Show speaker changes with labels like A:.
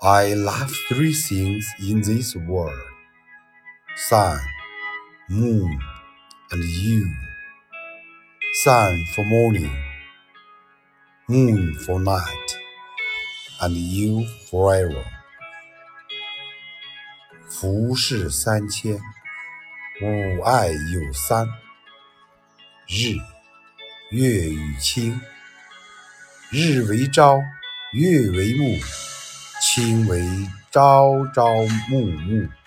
A: I love three things in this world sun, moon, and you. Sun for morning, moon for night, and you forever. 浮世三千，吾爱有三：日、月与卿。日为朝，月为暮， 卿为朝朝暮暮。